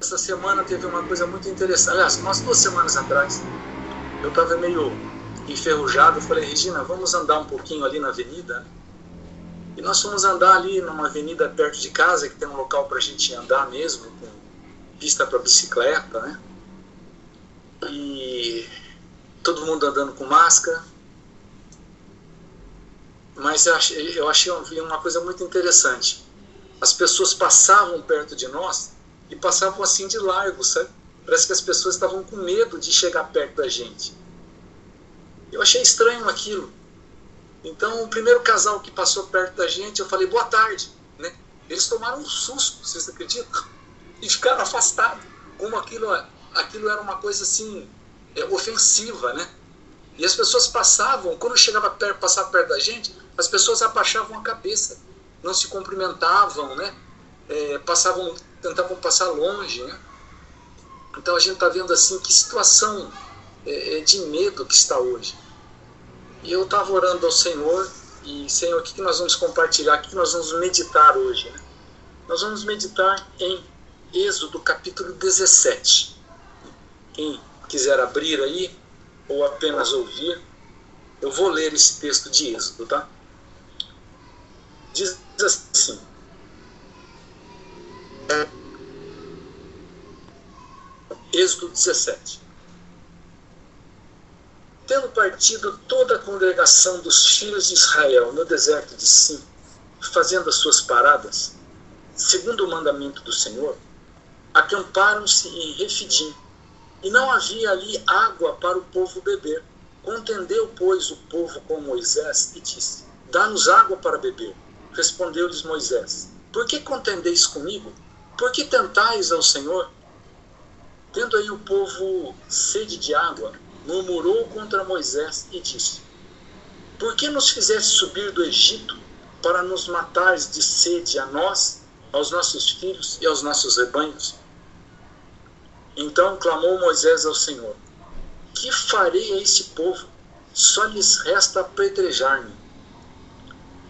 essa semana teve uma coisa muito interessante. Aliás, umas duas semanas atrás, eu estava meio enferrujado. Falei, Regina, vamos andar um pouquinho ali na avenida? E nós fomos andar ali numa avenida perto de casa, que tem um local para a gente andar mesmo, com pista para bicicleta, né? E todo mundo andando com máscara. Mas eu achei, eu achei uma coisa muito interessante. As pessoas passavam perto de nós e passavam assim de largo, sabe? Parece que as pessoas estavam com medo de chegar perto da gente. Eu achei estranho aquilo. Então, o primeiro casal que passou perto da gente, eu falei boa tarde, né? Eles tomaram um susto, vocês acreditam? E ficaram afastados, como aquilo, aquilo era uma coisa assim é, ofensiva, né? E as pessoas passavam, quando chegava perto, passava perto da gente, as pessoas abaixavam a cabeça, não se cumprimentavam, né? É, passavam tentavam passar longe. Né? Então a gente está vendo assim que situação é, é, de medo que está hoje. E eu estava orando ao Senhor, e Senhor, o que, que nós vamos compartilhar, o que, que nós vamos meditar hoje? Né? Nós vamos meditar em Êxodo capítulo 17. Quem quiser abrir aí, ou apenas ouvir, eu vou ler esse texto de Êxodo, tá? Diz assim: Êxodo 17. Tendo partido toda a congregação dos filhos de Israel no deserto de Sim, fazendo as suas paradas, segundo o mandamento do Senhor, acamparam-se em Refidim, e não havia ali água para o povo beber. Contendeu, pois, o povo com Moisés e disse: Dá-nos água para beber. Respondeu-lhes Moisés: Por que contendeis comigo? Por que tentais ao Senhor? Tendo aí o povo sede de água, murmurou contra Moisés e disse: Por que nos fizeste subir do Egito para nos matares de sede a nós, aos nossos filhos e aos nossos rebanhos? Então clamou Moisés ao Senhor: Que farei a este povo? Só lhes resta apedrejar-me.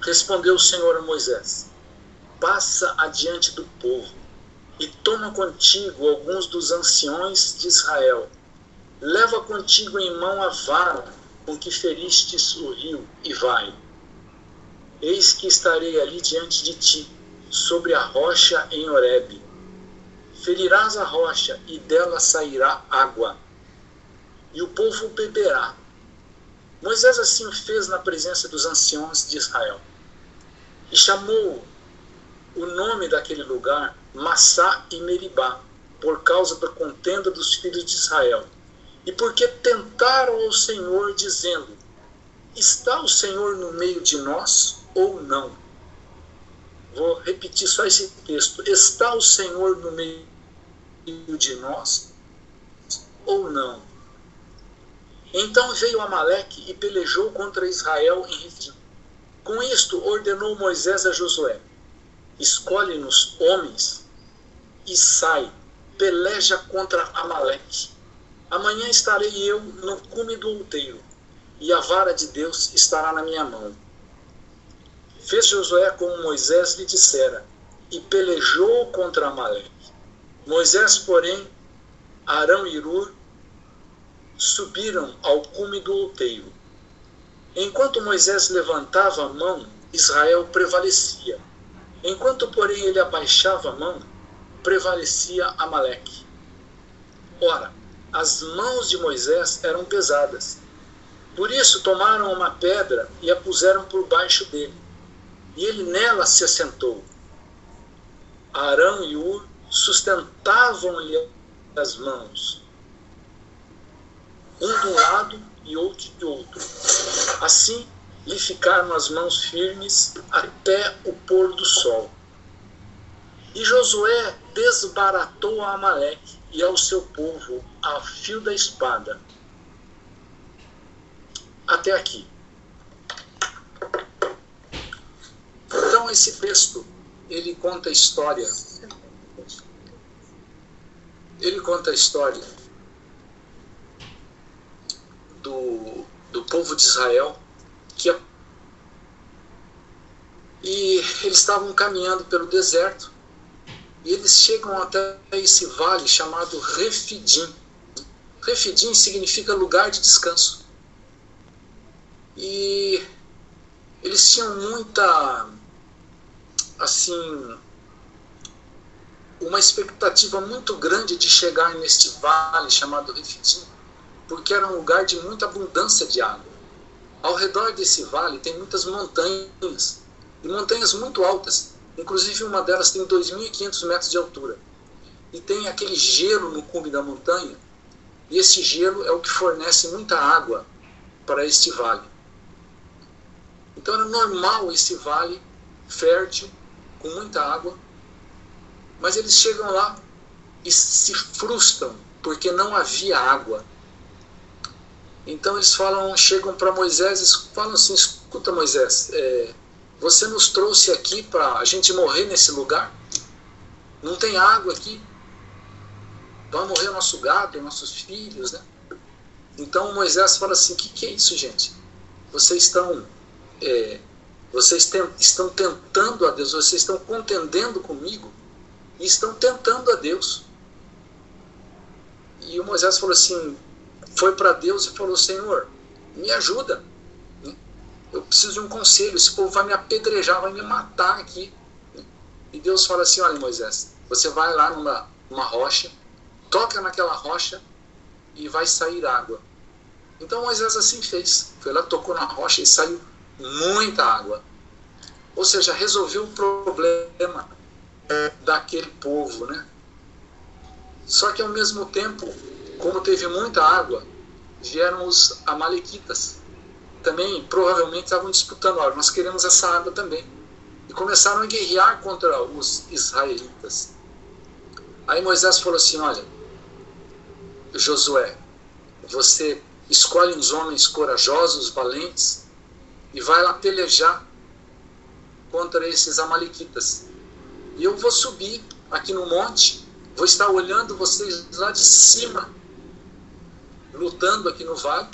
Respondeu o Senhor a Moisés: Passa adiante do povo e toma contigo alguns dos anciões de Israel. Leva contigo em mão a vara com que feristes o rio, e vai. Eis que estarei ali diante de ti, sobre a rocha em Horebe. Ferirás a rocha, e dela sairá água, e o povo beberá. Moisés assim fez na presença dos anciões de Israel. E chamou o nome daquele lugar Massá e Meribá, por causa da contenda dos filhos de Israel. E porque tentaram ao Senhor, dizendo: Está o Senhor no meio de nós ou não? Vou repetir só esse texto. Está o Senhor no meio de nós ou não? Então veio Amaleque e pelejou contra Israel em Refidim. Com isto ordenou Moisés a Josué: Escolhe-nos homens e sai, peleja contra Amaleque. Amanhã estarei eu no cume do outeiro, e a vara de Deus estará na minha mão. Fez Josué como Moisés lhe dissera, e pelejou contra Amaleque. Moisés, porém, Arão e Ur subiram ao cume do outeiro. Enquanto Moisés levantava a mão, Israel prevalecia. Enquanto, porém, ele abaixava a mão, prevalecia Amaleque. Ora, as mãos de Moisés eram pesadas. Por isso tomaram uma pedra e a puseram por baixo dele. E ele nela se assentou. Arão e Ur sustentavam-lhe as mãos, um de um lado e outro de outro. Assim lhe ficaram as mãos firmes até o pôr do sol. E Josué desbaratou a Amaleque e ao seu povo a fio da espada. Até aqui. Então esse texto, ele conta a história. Ele conta a história do, do povo de Israel que e eles estavam caminhando pelo deserto E eles chegam até esse vale chamado Refidim. Refidim significa lugar de descanso. E eles tinham muita, assim, uma expectativa muito grande de chegar neste vale chamado Refidim, porque era um lugar de muita abundância de água. Ao redor desse vale tem muitas montanhas, e montanhas muito altas, inclusive uma delas tem 2.500 metros de altura. E tem aquele gelo no cume da montanha, e esse gelo é o que fornece muita água para este vale. Então era normal esse vale fértil, com muita água, mas eles chegam lá e se frustram porque não havia água. Então eles falam, chegam para Moisés e falam assim: escuta, Moisés, é, você nos trouxe aqui para a gente morrer nesse lugar? Não tem água aqui. Vai morrer nosso gado, nossos filhos, né? Então Moisés fala assim: o que, que é isso, gente? Vocês estão é, vocês estão tentando a Deus, vocês estão contendendo comigo e estão tentando a Deus. E o Moisés falou assim: foi para Deus e falou: Senhor, me ajuda. Eu preciso de um conselho. Esse povo vai me apedrejar, vai me matar aqui. E Deus fala assim: Olha, Moisés, você vai lá numa, numa rocha, toca naquela rocha e vai sair água. Então Moisés assim fez. Foi lá, tocou na rocha e saiu muita água. Ou seja, resolveu o problema daquele povo, né? Só que ao mesmo tempo, como teve muita água, vieram os amalequitas. Também provavelmente estavam disputando, olha, nós queremos essa água também. E começaram a guerrear contra os israelitas. Aí Moisés falou assim: Olha, Josué, você escolhe uns homens corajosos, valentes, e vai lá pelejar contra esses amalequitas. E eu vou subir aqui no monte, vou estar olhando vocês lá de cima, lutando aqui no vale,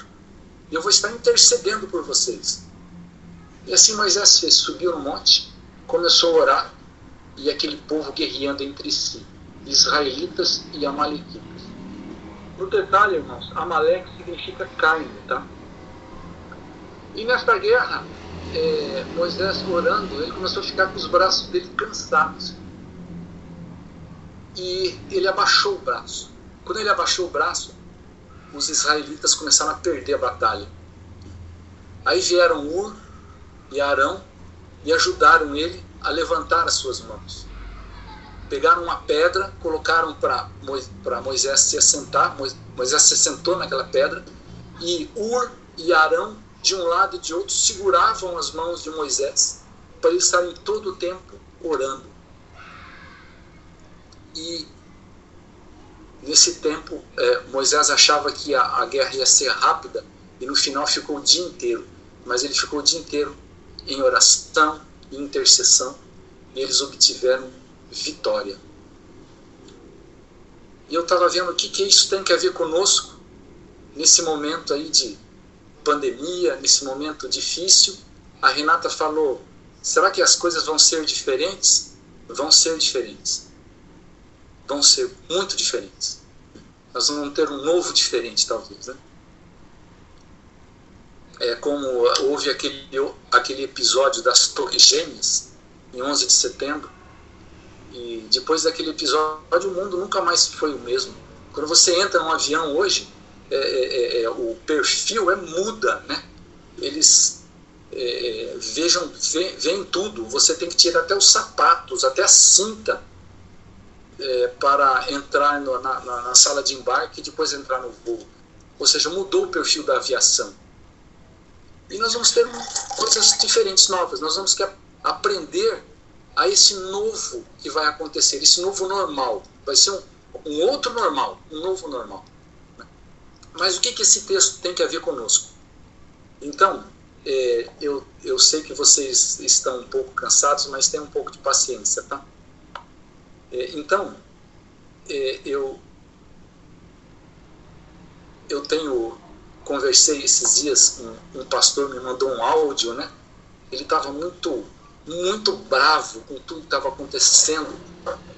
e eu vou estar intercedendo por vocês. E assim Moisés fez, subiu no monte, começou a orar, e aquele povo guerreando entre si, israelitas e amalequitas. No detalhe, irmãos, Amaleque significa carne, tá? E nesta guerra, é, Moisés orando, ele começou a ficar com os braços dele cansados. E ele abaixou o braço. Quando ele abaixou o braço, os israelitas começaram a perder a batalha. Aí vieram Ur e Arão e ajudaram ele a levantar as suas mãos. Pegaram uma pedra, colocaram para Moisés se assentar, Moisés se sentou naquela pedra, e Ur e Arão de um lado e de outro, seguravam as mãos de Moisés para ele estar em todo o tempo orando. E nesse tempo, é, Moisés achava que a, a guerra ia ser rápida e no final ficou o dia inteiro. Mas ele ficou o dia inteiro em oração e intercessão e eles obtiveram vitória. E eu estava vendo o que, que isso tem a ver conosco nesse momento aí de pandemia, nesse momento difícil, a Renata falou: será que as coisas vão ser diferentes? Vão ser diferentes. Vão ser muito diferentes. Nós vamos ter um novo diferente, talvez. Né? É como houve aquele, aquele episódio das Torres Gêmeas, em 11 de setembro, e depois daquele episódio o mundo nunca mais foi o mesmo. Quando você entra num avião hoje, é é, é, é, o perfil é muda, né? Eles é, vejam, veem tudo. Você tem que tirar até os sapatos, até a cinta é, para entrar no, na, na, sala de embarque e depois entrar no voo. Ou seja, mudou o perfil da aviação. E nós vamos ter coisas diferentes, novas. Nós vamos que aprender a esse novo que vai acontecer, esse novo normal. Vai ser um, um outro normal, um novo normal. Mas o que, que esse texto tem a ver conosco? Então, é, eu, eu sei que vocês estão um pouco cansados, mas tenham um pouco de paciência, tá? É, então, é, eu, eu tenho, conversei esses dias, um, um pastor me mandou um áudio, né? Ele estava muito, muito bravo com tudo que estava acontecendo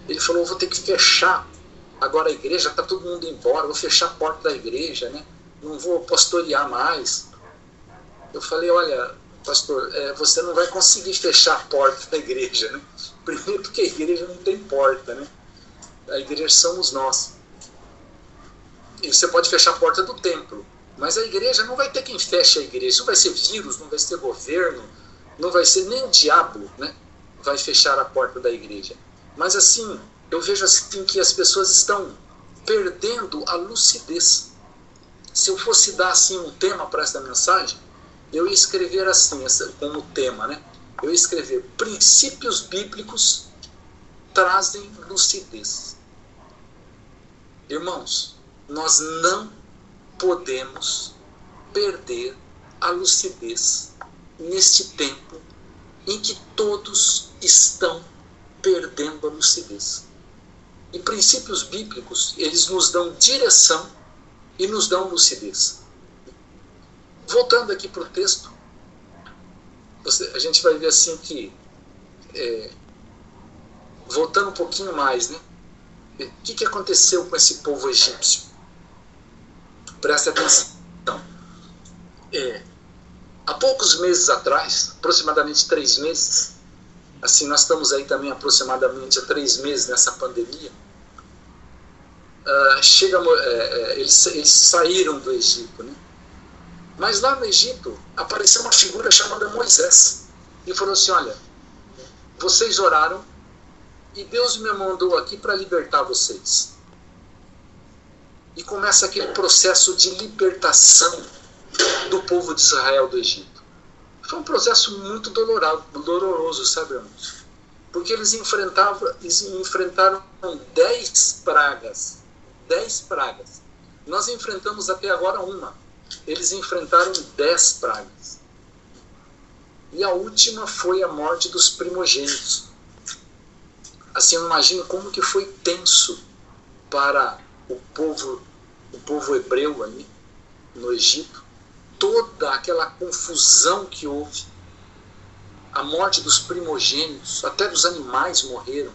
ele falou: vou ter que fechar agora a igreja, está todo mundo embora, vou fechar a porta da igreja, né? não vou pastorear mais. Eu falei: olha, pastor, é, você não vai conseguir fechar a porta da igreja. Né? Primeiro, porque a igreja não tem porta, né? a igreja somos nós. E você pode fechar a porta do templo, mas a igreja não vai ter quem feche a igreja. Não vai ser vírus, não vai ser governo, não vai ser nem o diabo, né? Vai fechar a porta da igreja. Mas assim, eu vejo assim que as pessoas estão perdendo a lucidez. Se eu fosse dar assim um tema para esta mensagem, eu ia escrever assim, como tema, né? Eu escrever princípios bíblicos trazem lucidez. Irmãos, nós não podemos perder a lucidez neste tempo em que todos estão perdendo a lucidez. E princípios bíblicos, eles nos dão direção e nos dão lucidez. Voltando aqui para o texto, a gente vai ver assim que, é, voltando um pouquinho mais, né? O que, que aconteceu com esse povo egípcio? Preste atenção. É, há poucos meses atrás, aproximadamente três meses, assim, nós estamos aí também aproximadamente há três meses nessa pandemia, uh, chega, é, é, eles, eles saíram do Egito, né? Mas lá no Egito apareceu uma figura chamada Moisés e falou assim: Olha, vocês oraram e Deus me mandou aqui para libertar vocês. E começa aquele processo de libertação do povo de Israel do Egito. Foi um processo muito doloroso, sabe? Porque eles, enfrentavam, eles enfrentaram dez pragas. Dez pragas. Nós enfrentamos até agora uma. Eles enfrentaram dez pragas. E a última foi a morte dos primogênitos. Assim, eu imagino como que foi tenso para o povo, o povo hebreu ali no Egito, toda aquela confusão que houve, a morte dos primogênitos, até dos animais morreram.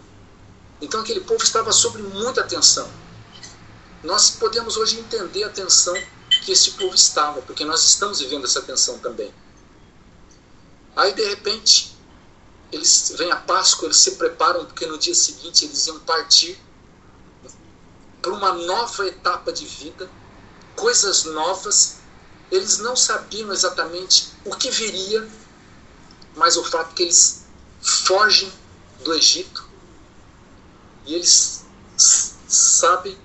Então aquele povo estava sob muita tensão. Nós podemos hoje entender a tensão que esse povo estava, porque nós estamos vivendo essa tensão também. Aí de repente eles vêm a Páscoa, eles se preparam porque no dia seguinte eles iam partir para uma nova etapa de vida, coisas novas. Eles não sabiam exatamente o que viria, mas o fato que eles fogem do Egito e eles sabem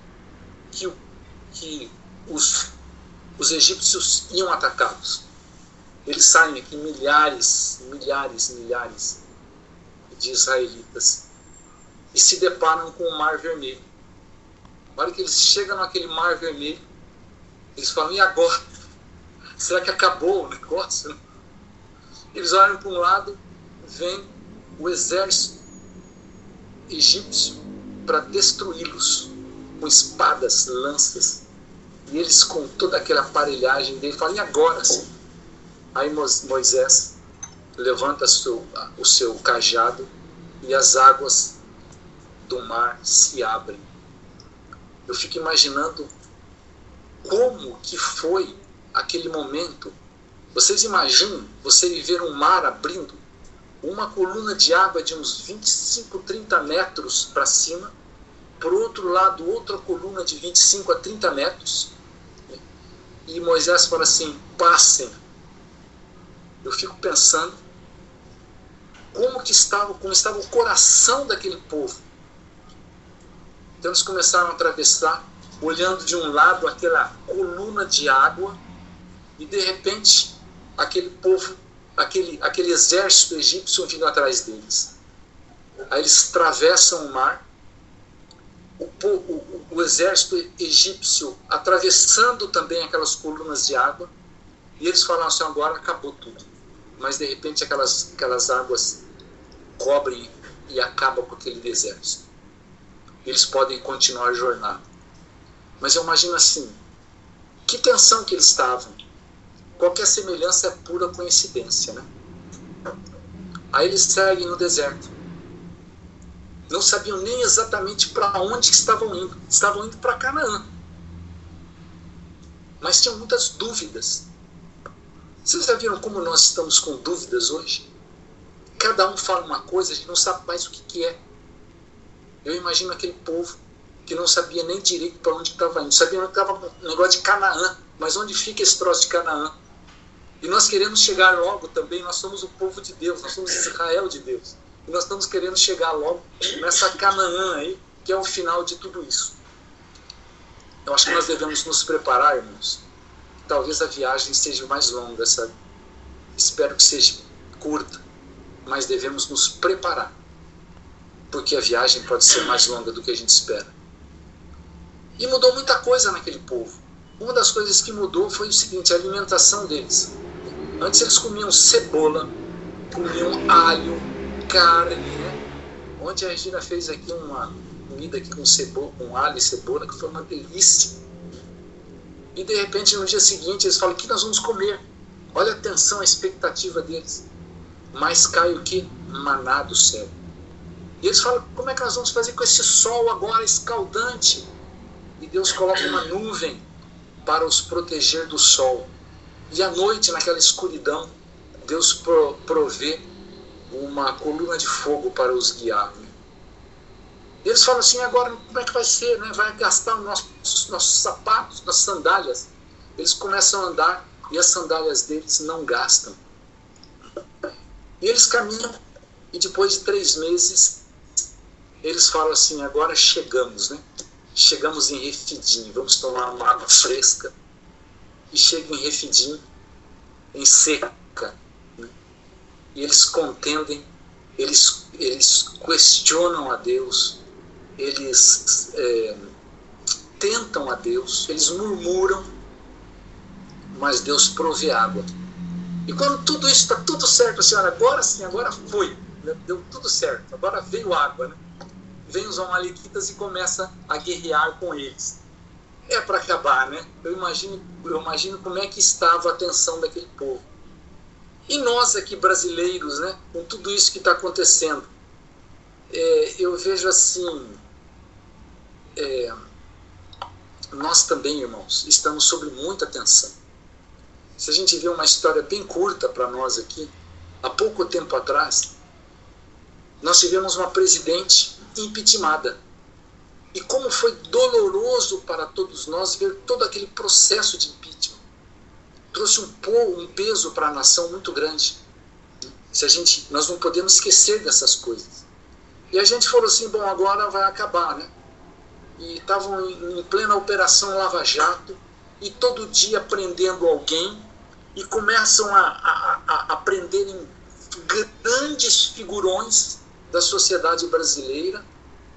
que, que os, os egípcios iam atacá-los. Eles saem aqui milhares, milhares, milhares de israelitas e se deparam com o Mar Vermelho. Na hora que eles chegam naquele Mar Vermelho, eles falam: e agora? Será que acabou o negócio? Eles olham para um lado, vem o exército egípcio para destruí-los com espadas, lanças. E eles, com toda aquela aparelhagem dele, falam: e agora? Sim? Aí Moisés levanta o seu cajado e as águas do mar se abrem. Eu fico imaginando como que foi aquele momento. Vocês imaginam você viver um mar abrindo, uma coluna de água de uns 25, 30 metros para cima, por outro lado, outra coluna de 25 a 30 metros. E Moisés fala assim: passem. Eu fico pensando como que estava, como estava o coração daquele povo. Então eles começaram a atravessar, olhando de um lado aquela coluna de água, e de repente aquele povo, aquele, aquele exército egípcio vindo atrás deles. Aí eles atravessam o mar, o, o, o exército egípcio atravessando também aquelas colunas de água, e eles falaram assim: agora acabou tudo. Mas de repente aquelas, aquelas águas cobrem e acaba com aquele deserto. Eles podem continuar a jornada. Mas eu imagino assim, que tensão que eles estavam. Qualquer semelhança é pura coincidência, né? Aí eles seguem no deserto. Não sabiam nem exatamente para onde estavam indo. Estavam indo para Canaã. Mas tinham muitas dúvidas. Vocês já viram como nós estamos com dúvidas hoje? Cada um fala uma coisa, a gente não sabe mais o que, que é. Eu imagino aquele povo que não sabia nem direito para onde estava indo. Sabia que estava um negócio de Canaã. Mas onde fica esse troço de Canaã? E nós queremos chegar logo também, nós somos o povo de Deus, nós somos Israel de Deus. E nós estamos querendo chegar logo nessa Canaã aí, que é o final de tudo isso. Eu acho que nós devemos nos preparar, irmãos. Talvez a viagem seja mais longa, sabe? Espero que seja curta, mas devemos nos preparar. Porque a viagem pode ser mais longa do que a gente espera. E mudou muita coisa naquele povo. Uma das coisas que mudou foi o seguinte: a alimentação deles. Antes eles comiam cebola, comiam alho, carne. Né? Ontem a Regina fez aqui uma comida aqui com cebola, com alho e cebola, que foi uma delícia. E de repente no dia seguinte eles falam: o que nós vamos comer? Olha a tensão, a expectativa deles. Mas cai o que? Maná do céu. E eles falam: como é que nós vamos fazer com esse sol agora escaldante? E Deus coloca uma nuvem para os proteger do sol. E à noite, naquela escuridão, Deus provê uma coluna de fogo para os guiar. Né? Eles falam assim: agora como é que vai ser? Né? Vai gastar nossos, nossos sapatos, nossas sandálias. Eles começam a andar e as sandálias deles não gastam. E eles caminham e depois de três meses eles falam assim: agora chegamos, né? Chegamos em Refidim, vamos tomar uma água fresca. E chega em Refidim, em seca. E eles contendem, eles, eles questionam a Deus, eles é, tentam a Deus, eles murmuram, mas Deus provê água. E quando tudo isso está tudo certo, a senhora, agora sim, agora foi, né? deu tudo certo, agora veio água, né? vem os amalequitas e começa a guerrear com eles. É para acabar, né? Eu imagino, eu imagino como é que estava a atenção daquele povo. E nós aqui brasileiros, né, com tudo isso que está acontecendo, é, eu vejo assim, é, nós também, irmãos, estamos sob muita tensão. Se a gente vê uma história bem curta para nós aqui, há pouco tempo atrás, nós tivemos uma presidente impeachmentada. E como foi doloroso para todos nós ver todo aquele processo de impeachment. Trouxe um, um peso para a nação muito grande. Se a gente, nós não podemos esquecer dessas coisas. E a gente falou assim, bom, agora vai acabar, né? E estavam em, em plena operação Lava Jato e todo dia prendendo alguém e começam a, a, a, a prenderem grandes figurões da sociedade brasileira,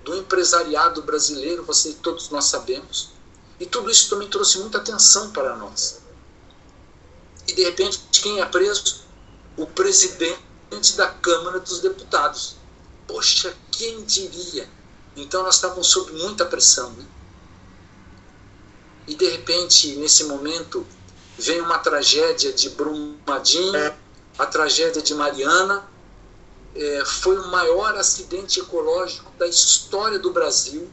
do empresariado brasileiro, você todos nós sabemos. E tudo isso também trouxe muita atenção para nós. E de repente, quem é preso? O presidente da Câmara dos Deputados. Poxa, quem diria? Então nós estávamos sob muita pressão. Né? E de repente, nesse momento, vem uma tragédia de Brumadinho, a tragédia de Mariana, é, foi o maior acidente ecológico da história do Brasil,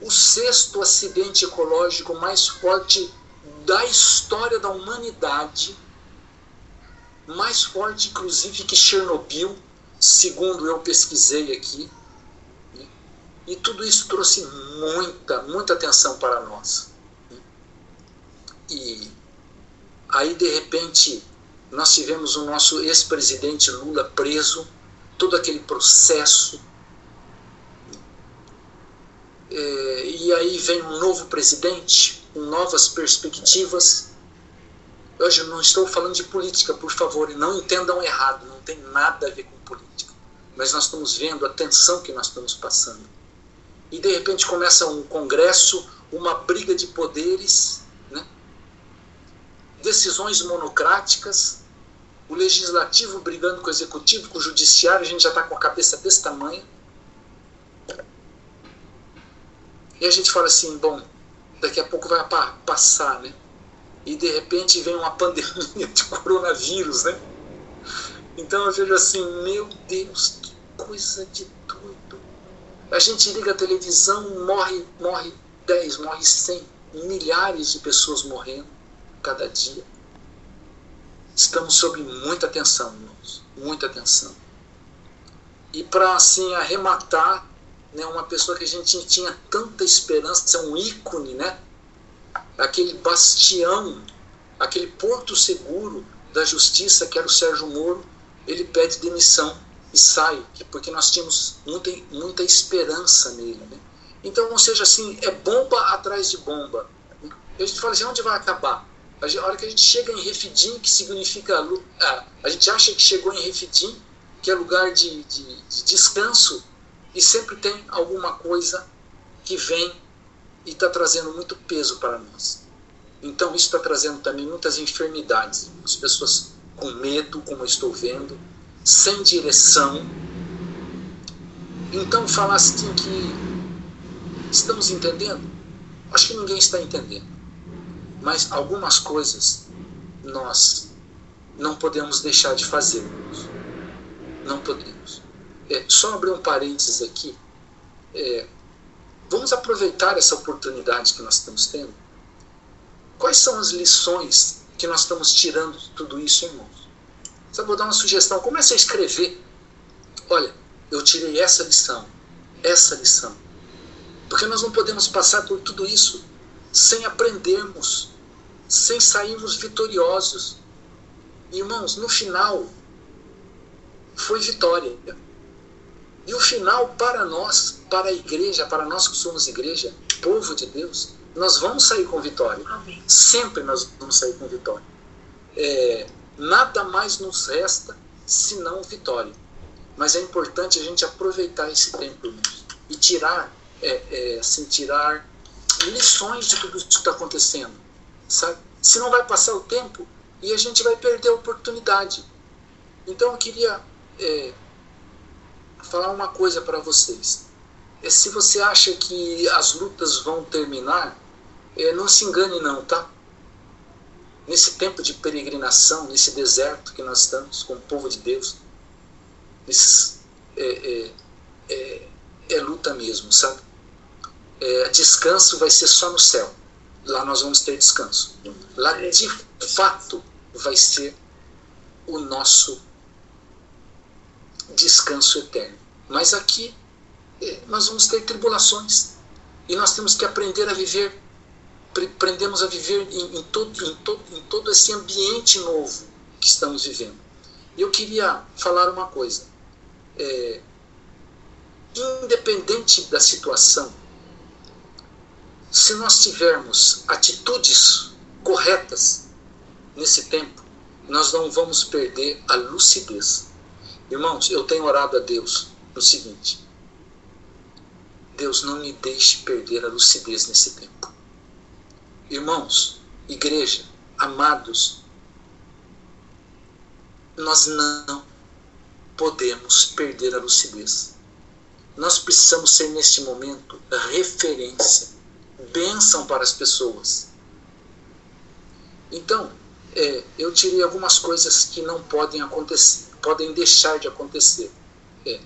o sexto acidente ecológico mais forte da história da humanidade, mais forte inclusive que Chernobyl, segundo eu pesquisei aqui. E tudo isso trouxe muita, muita atenção para nós. E aí, de repente, nós tivemos o nosso ex-presidente Lula preso todo aquele processo. É, e aí vem um novo presidente, com novas perspectivas. Hoje eu não estou falando de política, por favor, e não entendam errado, não tem nada a ver com política. Mas nós estamos vendo a tensão que nós estamos passando. E de repente começa um congresso, uma briga de poderes, né? decisões monocráticas, o legislativo brigando com o executivo, com o judiciário, a gente já está com a cabeça desse tamanho. E a gente fala assim, bom, daqui a pouco vai passar, né? E de repente vem uma pandemia de coronavírus, né? Então eu vejo assim, meu Deus, que coisa de doido. A gente liga a televisão, morre, morre 10, morre 100, milhares de pessoas morrendo cada dia. Estamos sob muita atenção, irmãos, muita atenção. E para assim arrematar, né, uma pessoa que a gente tinha tanta esperança, um ícone, né? Aquele bastião, aquele porto seguro da justiça que era o Sérgio Moro, ele pede demissão e sai, porque nós tínhamos muita, muita esperança nele. Né? Então, ou seja, assim, é bomba atrás de bomba. A gente fala assim, onde vai acabar? A hora que a gente chega em Refidim, que significa. Ah, a gente acha que chegou em Refidim, que é lugar de, de, de descanso, e sempre tem alguma coisa que vem e está trazendo muito peso para nós. Então, isso está trazendo também muitas enfermidades. As pessoas com medo, como eu estou vendo, sem direção. Então, falar assim que estamos entendendo? Acho que ninguém está entendendo. Mas algumas coisas nós não podemos deixar de fazer. Não podemos. É, só abrir um parênteses aqui. É, vamos aproveitar essa oportunidade que nós estamos tendo. Quais são as lições que nós estamos tirando de tudo isso, irmãos? Só vou dar uma sugestão. Comece a escrever. Olha, eu tirei essa lição, essa lição. Porque nós não podemos passar por tudo isso sem aprendermos, sem sairmos vitoriosos. Irmãos, no final, foi vitória. E o final para nós, para a igreja, para nós que somos igreja, povo de Deus, nós vamos sair com vitória. Amém. Sempre nós vamos sair com vitória. É, nada mais nos resta senão vitória. Mas é importante a gente aproveitar esse tempo e tirar, é, é, assim, tirar lições de tudo isso que está acontecendo. Sabe? Senão vai passar o tempo e a gente vai perder a oportunidade. Então eu queria é, falar uma coisa para vocês. É, se você acha que as lutas vão terminar, é, não se engane não, tá? Nesse tempo de peregrinação, nesse deserto que nós estamos com o povo de Deus, nesse, é, é, é, é luta mesmo, sabe? É, descanso vai ser só no céu. Lá nós vamos ter descanso. Lá de fato vai ser o nosso descanso eterno. Mas aqui eh, nós vamos ter tribulações e nós temos que aprender a viver, aprendemos a viver em, em, todo, em, todo, em todo esse ambiente novo que estamos vivendo. E eu queria falar uma coisa. É, independente da situação, se nós tivermos atitudes corretas nesse tempo, nós não vamos perder a lucidez. Irmãos, eu tenho orado a Deus no seguinte: Deus, não me deixe perder a lucidez nesse tempo. Irmãos, igreja, amados, nós não podemos perder a lucidez. Nós precisamos ser neste momento referência, bênção para as pessoas. Então, é, eu tirei algumas coisas que não podem acontecer podem deixar de acontecer. É.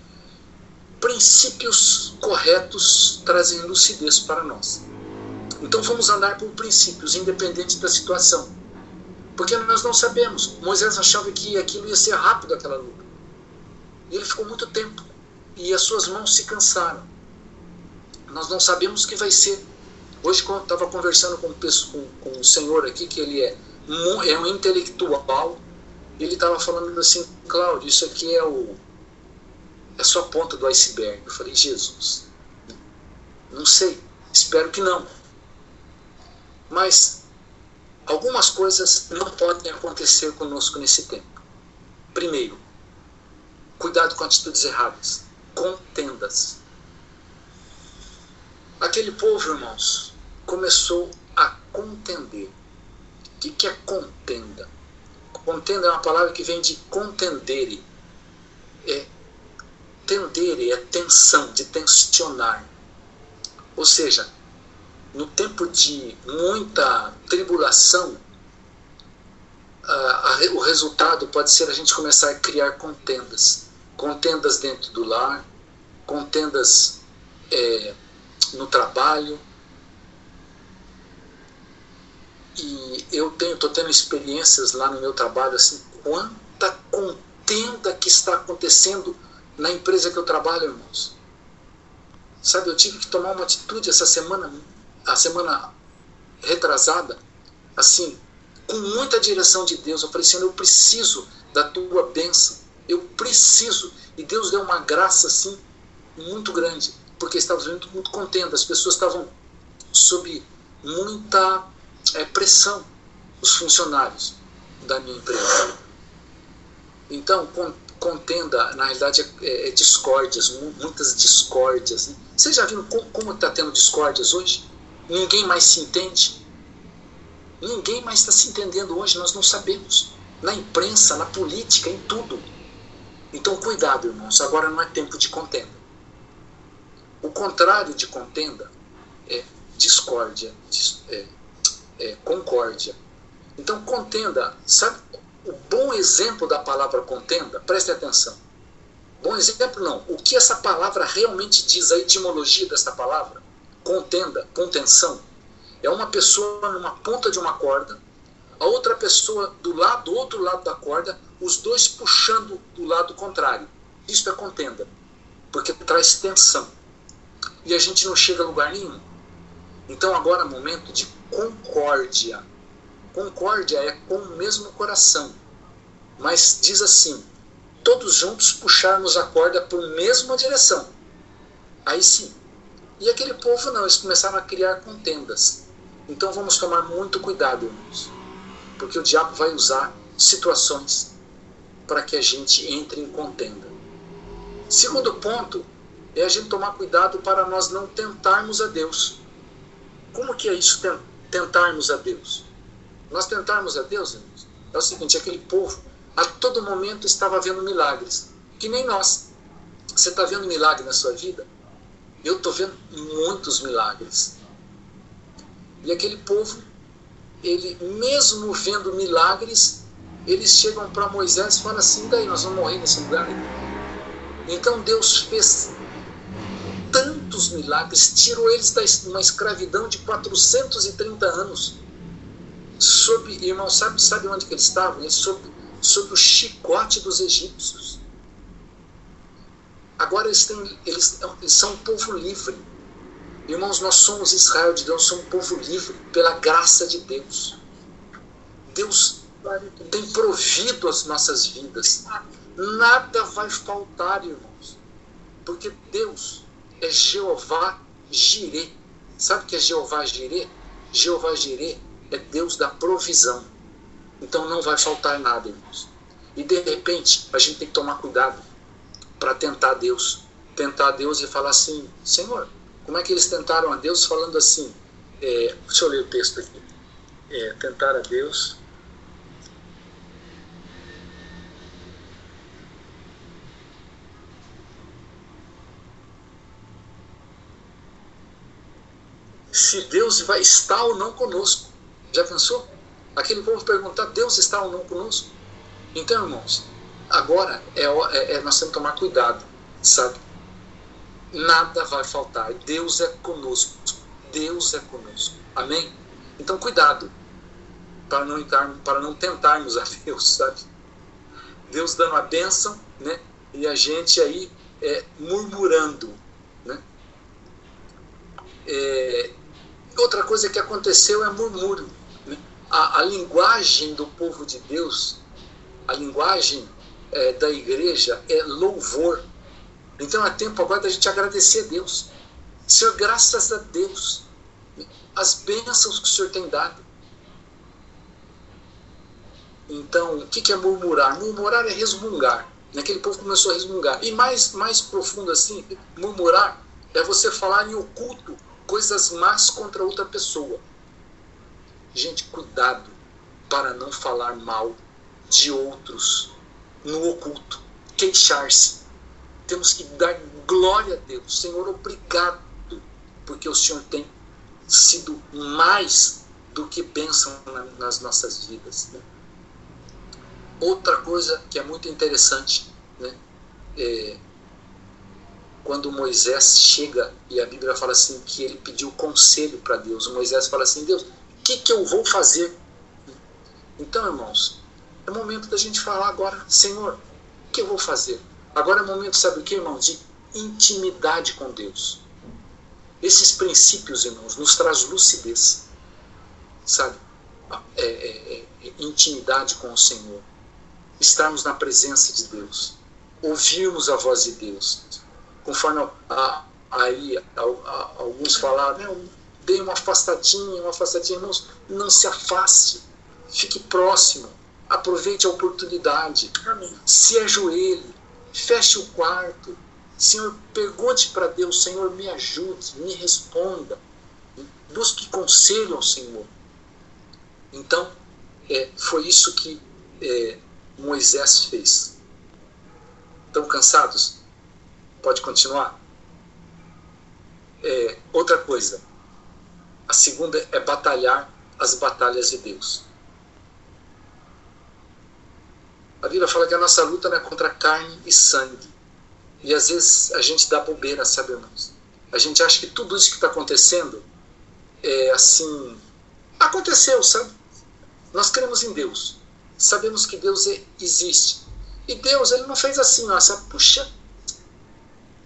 Princípios corretos trazem lucidez para nós. Então vamos andar por princípios, independente da situação. Porque nós não sabemos. Moisés achava que aquilo ia ser rápido, aquela luta. E ele ficou muito tempo. E as suas mãos se cansaram. Nós não sabemos o que vai ser. Hoje, eu estava conversando com, com, com um senhor aqui, que ele é, é um intelectual, ele estava falando assim, Cláudio, isso aqui é o é só a ponta do iceberg. Eu falei, Jesus, não sei, espero que não. Mas algumas coisas não podem acontecer conosco nesse tempo. Primeiro, cuidado com atitudes erradas, contendas. Aquele povo, irmãos, começou a contender. O que é contenda? Contenda é uma palavra que vem de contendere. É tendere, é tensão, de tensionar. Ou seja, no tempo de muita tribulação, a, a, o resultado pode ser a gente começar a criar contendas. Contendas dentro do lar, contendas é, no trabalho. E eu tenho, tô tendo experiências lá no meu trabalho, assim, quanta contenda que está acontecendo na empresa que eu trabalho, irmãos. Sabe, eu tive que tomar uma atitude essa semana, a semana retrasada, assim, com muita direção de Deus. Eu falei, Senhor, eu preciso da tua bênção. Eu preciso. E Deus deu uma graça, assim, muito grande, porque estava muito, muito contente. As pessoas estavam sob muita é, pressão, os funcionários da minha empresa. Então, contenda, na realidade, é, é, discórdias, muitas discórdias. Né? Vocês já viram como está tendo discórdias hoje? Ninguém mais se entende. Ninguém mais está se entendendo hoje, nós não sabemos. Na imprensa, na política, em tudo. Então, cuidado, irmãos, agora não é tempo de contenda. O contrário de contenda é discórdia, é, é concórdia. Então, contenda, sabe o bom exemplo da palavra contenda? Preste atenção. Bom exemplo não. O que essa palavra realmente diz, a etimologia dessa palavra? Contenda, contenção. É uma pessoa numa ponta de uma corda, a outra pessoa do lado, do outro lado da corda, os dois puxando do lado contrário. Isso é contenda, porque traz tensão. E a gente não chega a lugar nenhum. Então agora é momento de concórdia. Concórdia é com o mesmo coração. Mas diz assim: todos juntos puxarmos a corda a mesma direção. Aí sim. E aquele povo não, eles começaram a criar contendas. Então vamos tomar muito cuidado, irmãos. Porque o diabo vai usar situações para que a gente entre em contenda. Segundo ponto é a gente tomar cuidado para nós não tentarmos a Deus. Como que é isso, tentarmos a Deus? Nós tentarmos a Deus, irmãos, é o seguinte, aquele povo a todo momento estava vendo milagres, que nem nós. Você está vendo milagre na sua vida? Eu estou vendo muitos milagres. E aquele povo, ele mesmo vendo milagres, eles chegam para Moisés e falam assim: daí nós vamos morrer nesse lugar. Então Deus fez tantos milagres, tirou eles de uma escravidão de 430 anos. Sob, irmão, sabe, sabe onde que eles estavam? Eles sob, sob o chicote dos egípcios. Agora eles, têm, eles, eles são um povo livre. Irmãos, nós somos Israel de Deus, somos um povo livre pela graça de Deus. Deus tem provido as nossas vidas. Nada vai faltar, irmãos. Porque Deus é Jeová Jirê. Sabe o que é Jeová Jirê? Jeová Jirê é Deus da provisão. Então não vai faltar nada, irmãos. E de repente, a gente tem que tomar cuidado para tentar Deus. Tentar Deus e falar assim: Senhor, como é que eles tentaram a Deus falando assim? É, deixa eu ler o texto aqui. É, tentar a Deus se Deus vai estar ou não conosco. Já pensou? Aquele povo perguntar, Deus está ou não conosco? Então, irmãos, agora é, é, é, nós temos que tomar cuidado, sabe? Nada vai faltar. Deus é conosco. Deus é conosco. Amém? Então, cuidado para não, entrar, para não tentarmos a Deus, sabe? Deus dando a bênção, né? E a gente aí é, murmurando, né? É, outra coisa que aconteceu é murmúrio a, a linguagem do povo de Deus, a linguagem é, da igreja é louvor. Então é tempo agora da gente agradecer a Deus. Senhor, graças a Deus, as bênçãos que o Senhor tem dado. Então, o que é murmurar? Murmurar é resmungar. Aquele povo começou a resmungar. E mais, mais profundo assim, murmurar é você falar em oculto coisas más contra outra pessoa. Gente, cuidado para não falar mal de outros no oculto, queixar-se. Temos que dar glória a Deus. Senhor, obrigado, porque o Senhor tem sido mais do que bênção nas nossas vidas. Né? Outra coisa que é muito interessante, né? É, quando Moisés chega e a Bíblia fala assim que ele pediu conselho para Deus. Moisés fala assim: Deus, que, que eu vou fazer? Então, irmãos, é momento da gente falar agora, Senhor, o que eu vou fazer? Agora é momento, sabe o que, irmãos? De intimidade com Deus. Esses princípios, irmãos, nos traz lucidez, sabe? É, é, é, intimidade com o Senhor, estarmos na presença de Deus, ouvirmos a voz de Deus, conforme a, a, aí a, alguns falaram, né, dê uma afastadinha, uma afastadinha, irmãos, não se afaste, fique próximo, aproveite a oportunidade, Amém. se ajoelhe, feche o quarto, Senhor, pergunte para Deus, Senhor, me ajude, me responda, busque conselho ao Senhor. Então, é, foi isso que é, Moisés fez. Estão cansados? Pode continuar? É, outra coisa. A segunda é batalhar as batalhas de Deus. A Bíblia fala que a nossa luta não é contra carne e sangue. E às vezes a gente dá bobeira, sabe, irmãos? A gente acha que tudo isso que está acontecendo é assim. Aconteceu, sabe? Nós cremos em Deus. Sabemos que Deus é, existe. E Deus, ele não fez assim, sabe? Puxa,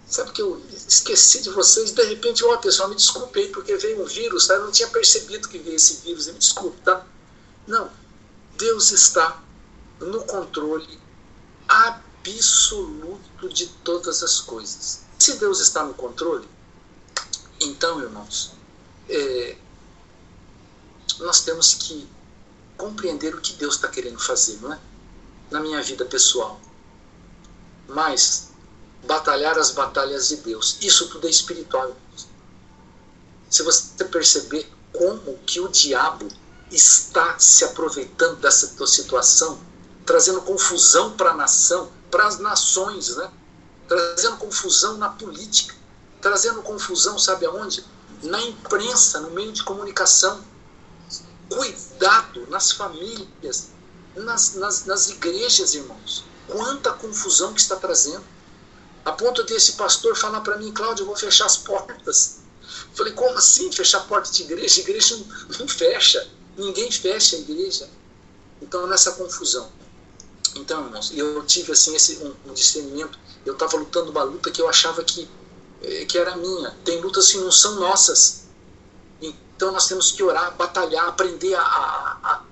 Sabe que eu esqueci de vocês, de repente, ó, oh, pessoal, me desculpei, porque veio um vírus, tá? eu não tinha percebido que veio esse vírus, me desculpe, tá? Não. Deus está no controle absoluto de todas as coisas. Se Deus está no controle, então, irmãos, é, nós temos que compreender o que Deus está querendo fazer, não é? Na minha vida pessoal. Mas batalhar as batalhas de Deus. Isso tudo é espiritual. Se você perceber como que o diabo está se aproveitando dessa situação, trazendo confusão para a nação, para as nações, né? trazendo confusão na política, trazendo confusão, sabe aonde? Na imprensa, no meio de comunicação. Cuidado nas famílias, nas, nas, nas igrejas, irmãos. Quanta confusão que está trazendo a ponto desse pastor falar para mim, Cláudio, eu vou fechar as portas. Falei, como assim fechar a porta de igreja? A igreja não, não fecha. Ninguém fecha a igreja. Então, nessa confusão. Então, irmãos, eu tive assim esse um, um discernimento. Eu estava lutando uma luta que eu achava que, eh, que era minha. Tem lutas que não são nossas. Então, nós temos que orar, batalhar, aprender a, a,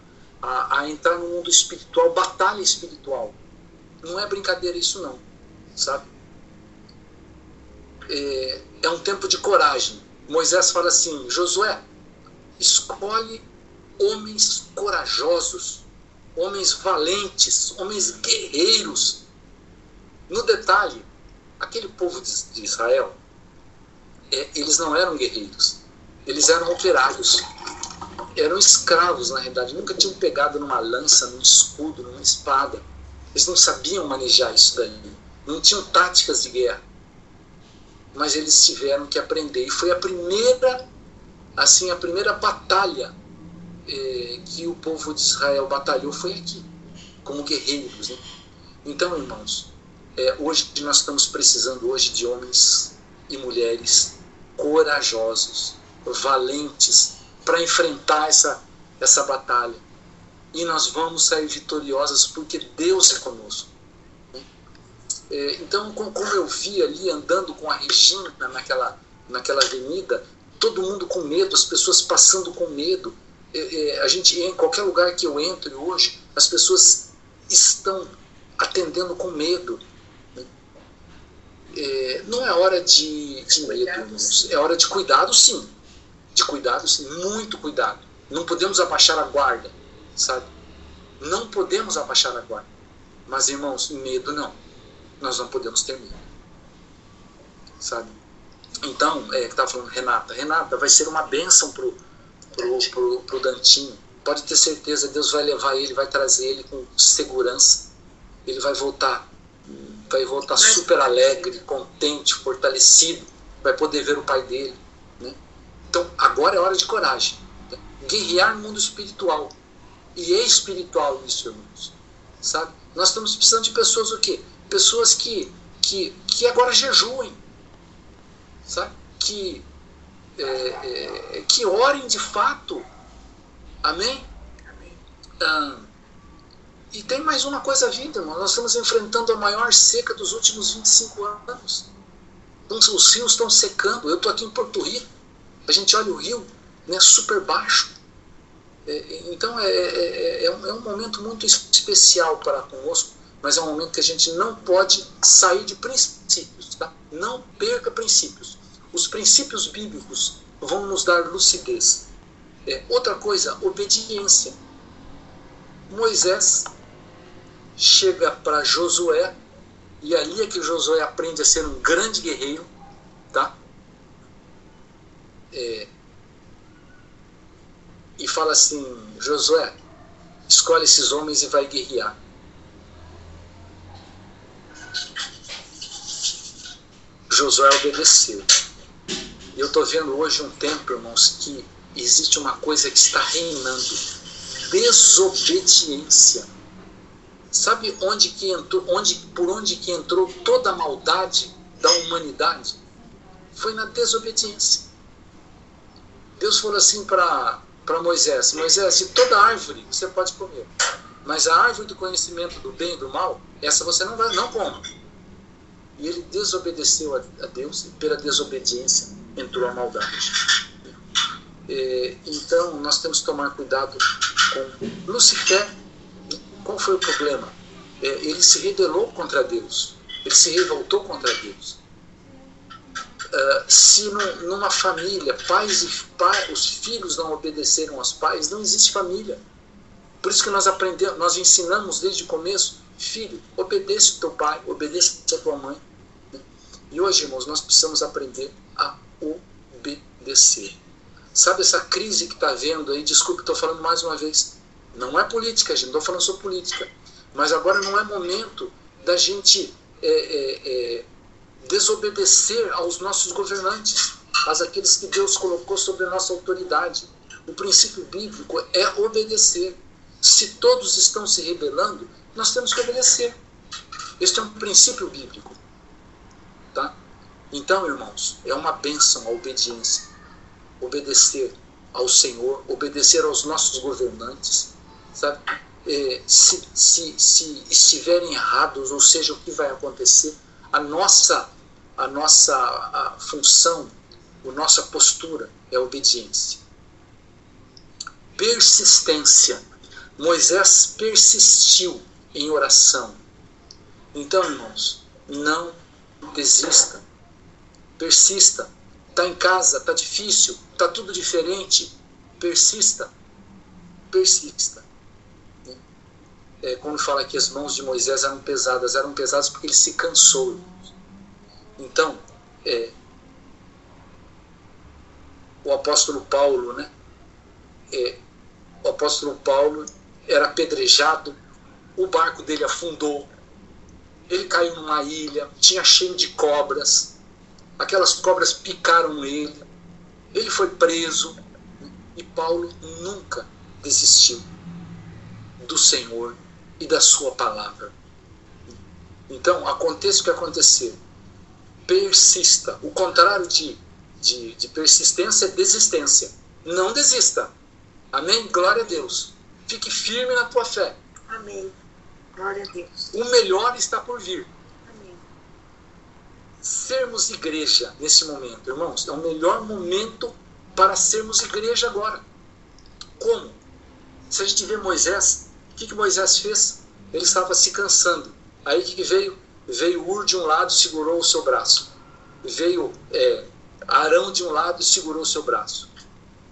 a, a entrar no mundo espiritual, batalha espiritual. Não é brincadeira isso, não. Sabe? É, é um tempo de coragem. Moisés fala assim: Josué, escolhe homens corajosos, homens valentes, homens guerreiros. No detalhe, aquele povo de Israel, é, eles não eram guerreiros, eles eram operários, eram escravos na realidade, nunca tinham pegado numa lança, num escudo, numa espada. Eles não sabiam manejar isso daí, não tinham táticas de guerra mas eles tiveram que aprender. E foi a primeira, assim, a primeira batalha é, que o povo de Israel batalhou foi aqui, como guerreiros. Né? Então, irmãos, é, hoje nós estamos precisando hoje de homens e mulheres corajosos, valentes, para enfrentar essa, essa batalha. E nós vamos sair vitoriosos porque Deus é conosco. É, então, como eu vi ali andando com a Regina naquela, naquela avenida, todo mundo com medo, as pessoas passando com medo. É, é, a gente, em qualquer lugar que eu entre hoje, as pessoas estão atendendo com medo. É, não é hora de, de medo, é hora de cuidado, sim. De cuidado, sim. Muito cuidado. Não podemos abaixar a guarda, sabe? Não podemos abaixar a guarda. Mas, irmãos, medo não nós não podemos ter medo. Sabe? Então, é, que estava falando Renata, Renata vai ser uma bênção pro, pro, pro, pro Dantinho. Pode ter certeza, Deus vai levar ele, vai trazer ele com segurança. Ele vai voltar, vai voltar super alegre, contente, fortalecido, vai poder ver o pai dele. Né? Então, agora é hora de coragem. Né? Guerrear no mundo espiritual. E é espiritual isso, irmãos. Sabe? Nós estamos precisando de pessoas o quê? Pessoas que, que, que agora jejuem, sabe? Que, é, é, que orem de fato. Amém? Amém. Ah, e tem mais uma coisa vida, irmão. Nós estamos enfrentando a maior seca dos últimos 25 anos. Os rios estão secando. Eu estou aqui em Porto Rico. A gente olha o rio, né, super baixo. É, então é, é, é, um, é um momento muito especial para conosco, mas é um momento que a gente não pode sair de princípios. Tá? Não perca princípios. Os princípios bíblicos vão nos dar lucidez. É, outra coisa, obediência. Moisés chega para Josué, e ali é que Josué aprende a ser um grande guerreiro, tá? É, e fala assim: Josué, escolhe esses homens e vai guerrear. Josué obedeceu. E eu estou vendo hoje um tempo, irmãos, que existe uma coisa que está reinando: desobediência. Sabe onde que entrou, onde, por onde que entrou toda a maldade da humanidade? Foi na desobediência. Deus falou assim para Moisés: Moisés, de toda árvore você pode comer, mas a árvore do conhecimento do bem e do mal, essa você não vai, não coma. E ele desobedeceu a, Deus e pela desobediência entrou a maldade. É, então nós temos que tomar cuidado com Lucifer qual foi o problema? É, ele se rebelou contra Deus. Ele se revoltou contra Deus. Uh, se num, numa família pais e pai, os filhos não obedeceram aos pais, não existe família. Por isso que nós aprendemos, nós ensinamos desde o começo, filho, obedeça o teu pai, obedeça a tua mãe. E hoje, irmãos, nós precisamos aprender a obedecer. Sabe essa crise que está havendo aí? Desculpe, estou falando mais uma vez. Não é política, gente, não estou falando sobre política. Mas agora não é momento da gente é, é, é, desobedecer aos nossos governantes, às aqueles que Deus colocou sobre a nossa autoridade. O princípio bíblico é obedecer. Se todos estão se rebelando, nós temos que obedecer. Este é um princípio bíblico. Tá? Então, irmãos, é uma bênção a obediência. Obedecer ao Senhor, obedecer aos nossos governantes, sabe? É, se, se, se estiverem errados, ou seja, o que vai acontecer, a nossa, a nossa a função, a nossa postura é obediência. Persistência. Moisés persistiu em oração. Então, irmãos, não desista. Persista. Está em casa, está difícil, está tudo diferente. Persista. Persista é, quando fala que as mãos de Moisés eram pesadas, eram pesadas porque ele se cansou. Então, é, o apóstolo Paulo, né? É, o apóstolo Paulo era apedrejado, o barco dele afundou, ele caiu numa ilha, tinha cheio de cobras, aquelas cobras picaram ele, ele foi preso e Paulo nunca desistiu do Senhor e da sua palavra. Então, aconteça o que acontecer, persista. O contrário de, de, de persistência é desistência. Não desista. Amém? Glória a Deus. Fique firme na tua fé. Amém. Glória a Deus. O melhor está por vir. Amém. Sermos igreja nesse momento, irmãos, é o melhor momento para sermos igreja agora. Como? Se a gente vê Moisés, que, que Moisés fez? Ele estava se cansando. Aí que veio? Veio Ur de um lado, segurou o seu braço. Veio é, Arão de um lado e segurou o seu braço.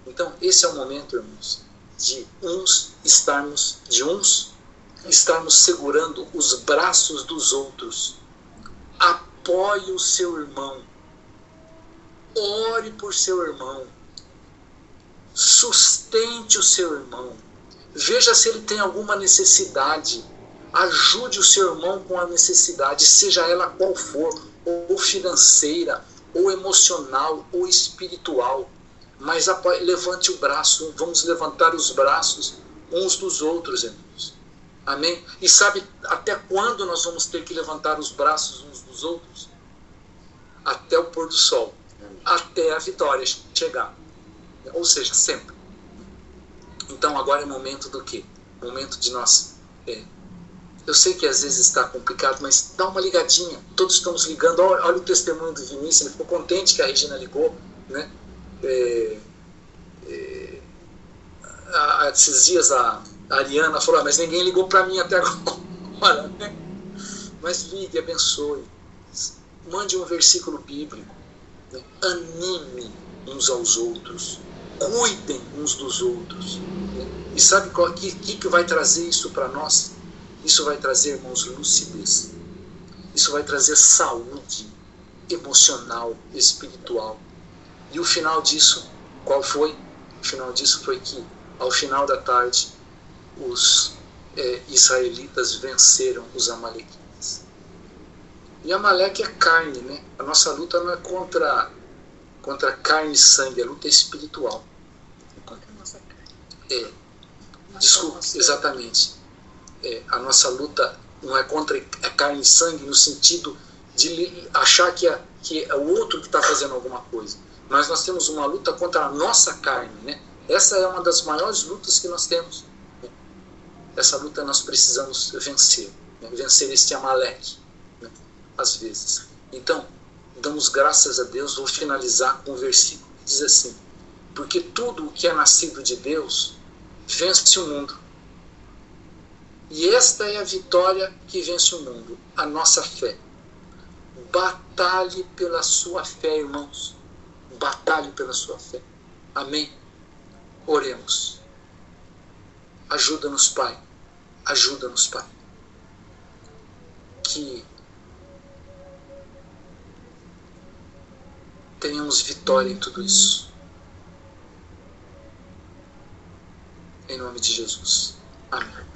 Então, esse é o momento, irmãos, de uns estarmos, de uns estarmos segurando os braços dos outros. Apoie o seu irmão. Ore por seu irmão. Sustente o seu irmão Veja se ele tem alguma necessidade. Ajude o seu irmão com a necessidade, seja ela qual for, ou financeira, ou emocional, ou espiritual. Mas levante o braço, vamos levantar os braços uns dos outros, irmãos. Amém? E sabe até quando nós vamos ter que levantar os braços uns dos outros? Até o pôr do sol. até a vitória chegar. Ou seja, sempre. Então agora é momento do quê? Momento de nós. É, eu sei que às vezes está complicado, mas dá uma ligadinha. Todos estamos ligando. Olha, olha o testemunho do Vinícius, ele ficou contente que a Regina ligou. Né? É, é, a, esses dias a, a Ariana falou: ah, Mas ninguém ligou para mim até agora. Né? Mas ligue, abençoe. Mande um versículo bíblico. Né? Anime uns aos outros cuidem uns dos outros. E sabe o que, que vai trazer isso para nós? Isso vai trazer, irmãos, lucidez. Isso vai trazer saúde emocional, espiritual. E o final disso, qual foi? O final disso foi que, ao final da tarde, os é, israelitas venceram os amalequitas. E Amaleque é carne, né? A nossa luta não é contra contra carne e sangue, a luta é espiritual. Contra a nossa carne. É. Desculpa, exatamente. É, a nossa luta não é contra a carne e sangue no sentido de achar que é, que é o outro que está fazendo alguma coisa. Mas nós temos uma luta contra a nossa carne. Né? Essa é uma das maiores lutas que nós temos. Né? Essa luta nós precisamos vencer. Né? Vencer este Amaleque, né? às vezes. Então, damos graças a Deus, vou finalizar com um versículo que diz assim: Porque tudo o que é nascido de Deus vence o mundo. E esta é a vitória que vence o mundo, a nossa fé. Batalhe pela sua fé, irmãos. Batalhe pela sua fé. Amém? Oremos. Ajuda-nos, Pai. Ajuda-nos, Pai. Que tenhamos vitória em tudo isso. Em nome de Jesus. Amém.